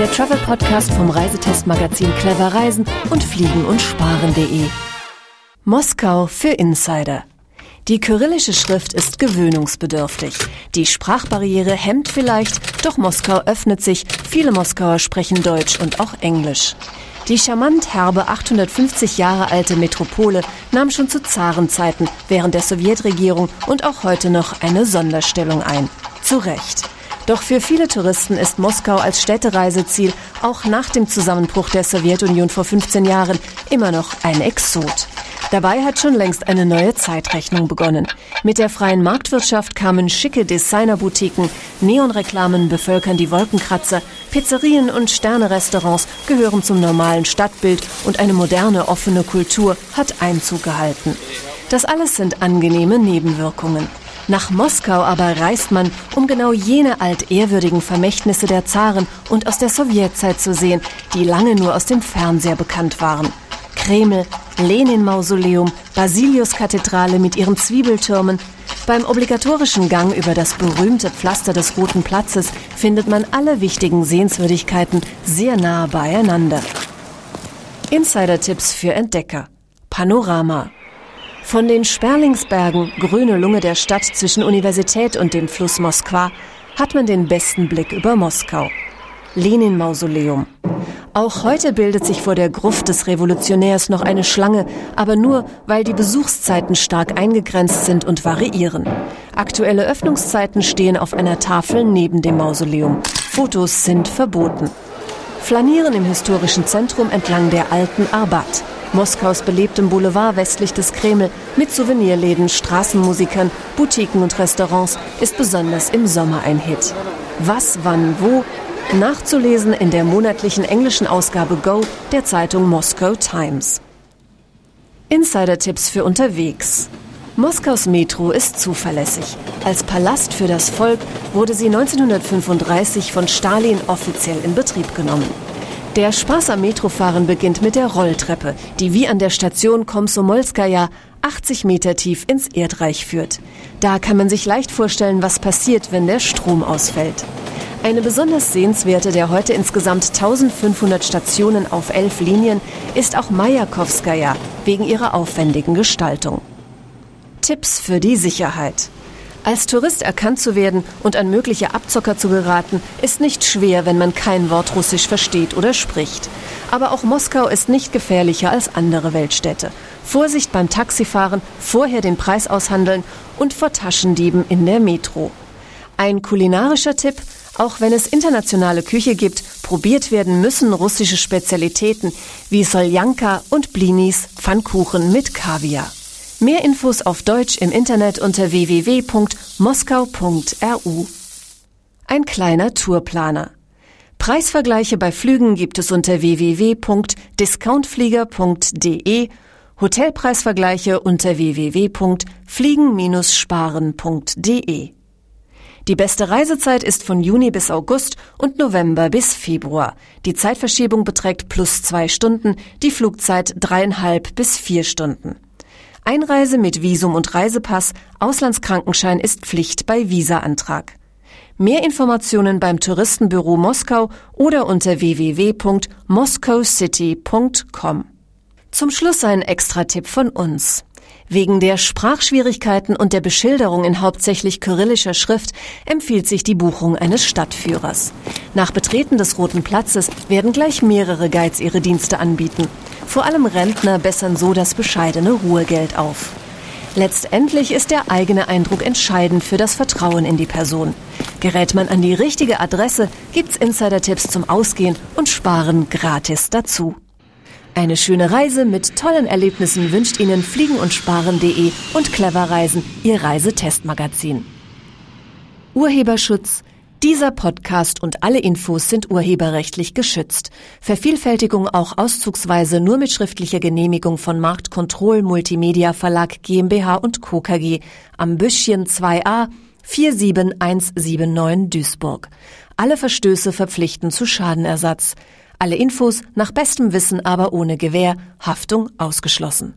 der Travel Podcast vom Reisetestmagazin Clever Reisen und Fliegen und Sparen.de. Moskau für Insider. Die kyrillische Schrift ist gewöhnungsbedürftig. Die Sprachbarriere hemmt vielleicht, doch Moskau öffnet sich. Viele Moskauer sprechen Deutsch und auch Englisch. Die charmant herbe 850 Jahre alte Metropole nahm schon zu Zarenzeiten während der Sowjetregierung und auch heute noch eine Sonderstellung ein. Zu Recht. Doch für viele Touristen ist Moskau als Städtereiseziel auch nach dem Zusammenbruch der Sowjetunion vor 15 Jahren immer noch ein Exot. Dabei hat schon längst eine neue Zeitrechnung begonnen. Mit der freien Marktwirtschaft kamen schicke Designerboutiquen, Neonreklamen bevölkern die Wolkenkratzer, Pizzerien und Sternerestaurants gehören zum normalen Stadtbild und eine moderne offene Kultur hat Einzug gehalten. Das alles sind angenehme Nebenwirkungen. Nach Moskau aber reist man, um genau jene altehrwürdigen Vermächtnisse der Zaren und aus der Sowjetzeit zu sehen, die lange nur aus dem Fernseher bekannt waren. Kreml, Lenin-Mausoleum, Basilius-Kathedrale mit ihren Zwiebeltürmen. Beim obligatorischen Gang über das berühmte Pflaster des Roten Platzes findet man alle wichtigen Sehenswürdigkeiten sehr nah beieinander. Insider-Tipps für Entdecker. Panorama. Von den Sperlingsbergen, grüne Lunge der Stadt zwischen Universität und dem Fluss Moskwa, hat man den besten Blick über Moskau. Lenin-Mausoleum. Auch heute bildet sich vor der Gruft des Revolutionärs noch eine Schlange, aber nur, weil die Besuchszeiten stark eingegrenzt sind und variieren. Aktuelle Öffnungszeiten stehen auf einer Tafel neben dem Mausoleum. Fotos sind verboten. Flanieren im historischen Zentrum entlang der alten Arbat. Moskaus belebtem Boulevard westlich des Kreml mit Souvenirläden, Straßenmusikern, Boutiquen und Restaurants ist besonders im Sommer ein Hit. Was, wann, wo Nachzulesen in der monatlichen englischen Ausgabe Go der Zeitung Moscow Times. Insider-Tipps für unterwegs. Moskaus Metro ist zuverlässig. Als Palast für das Volk wurde sie 1935 von Stalin offiziell in Betrieb genommen. Der Spaß am Metrofahren beginnt mit der Rolltreppe, die wie an der Station Komsomolskaja 80 Meter tief ins Erdreich führt. Da kann man sich leicht vorstellen, was passiert, wenn der Strom ausfällt. Eine besonders sehenswerte der heute insgesamt 1500 Stationen auf elf Linien ist auch Majakowskaja wegen ihrer aufwendigen Gestaltung. Tipps für die Sicherheit. Als Tourist erkannt zu werden und an mögliche Abzocker zu geraten, ist nicht schwer, wenn man kein Wort Russisch versteht oder spricht. Aber auch Moskau ist nicht gefährlicher als andere Weltstädte. Vorsicht beim Taxifahren, vorher den Preis aushandeln und vor Taschendieben in der Metro. Ein kulinarischer Tipp, auch wenn es internationale Küche gibt, probiert werden müssen russische Spezialitäten wie Soljanka und Blinis, Pfannkuchen mit Kaviar. Mehr Infos auf Deutsch im Internet unter www.moskau.ru. Ein kleiner Tourplaner. Preisvergleiche bei Flügen gibt es unter www.discountflieger.de, Hotelpreisvergleiche unter www.fliegen-sparen.de. Die beste Reisezeit ist von Juni bis August und November bis Februar. Die Zeitverschiebung beträgt plus zwei Stunden, die Flugzeit dreieinhalb bis vier Stunden. Einreise mit Visum und Reisepass, Auslandskrankenschein ist Pflicht bei Visaantrag. Mehr Informationen beim Touristenbüro Moskau oder unter www.moscowcity.com. Zum Schluss ein Extra-Tipp von uns. Wegen der Sprachschwierigkeiten und der Beschilderung in hauptsächlich kyrillischer Schrift empfiehlt sich die Buchung eines Stadtführers. Nach Betreten des Roten Platzes werden gleich mehrere Guides ihre Dienste anbieten. Vor allem Rentner bessern so das bescheidene Ruhegeld auf. Letztendlich ist der eigene Eindruck entscheidend für das Vertrauen in die Person. Gerät man an die richtige Adresse, gibt's Insider-Tipps zum Ausgehen und Sparen gratis dazu. Eine schöne Reise mit tollen Erlebnissen wünscht Ihnen Fliegen und Sparen.de und Clever Reisen, Ihr Reisetestmagazin. Urheberschutz. Dieser Podcast und alle Infos sind urheberrechtlich geschützt. Vervielfältigung auch auszugsweise nur mit schriftlicher Genehmigung von Marktkontroll Multimedia Verlag GmbH und Co. KG am Büschchen 2a 47179 Duisburg. Alle Verstöße verpflichten zu Schadenersatz. Alle Infos nach bestem Wissen, aber ohne Gewähr, Haftung ausgeschlossen.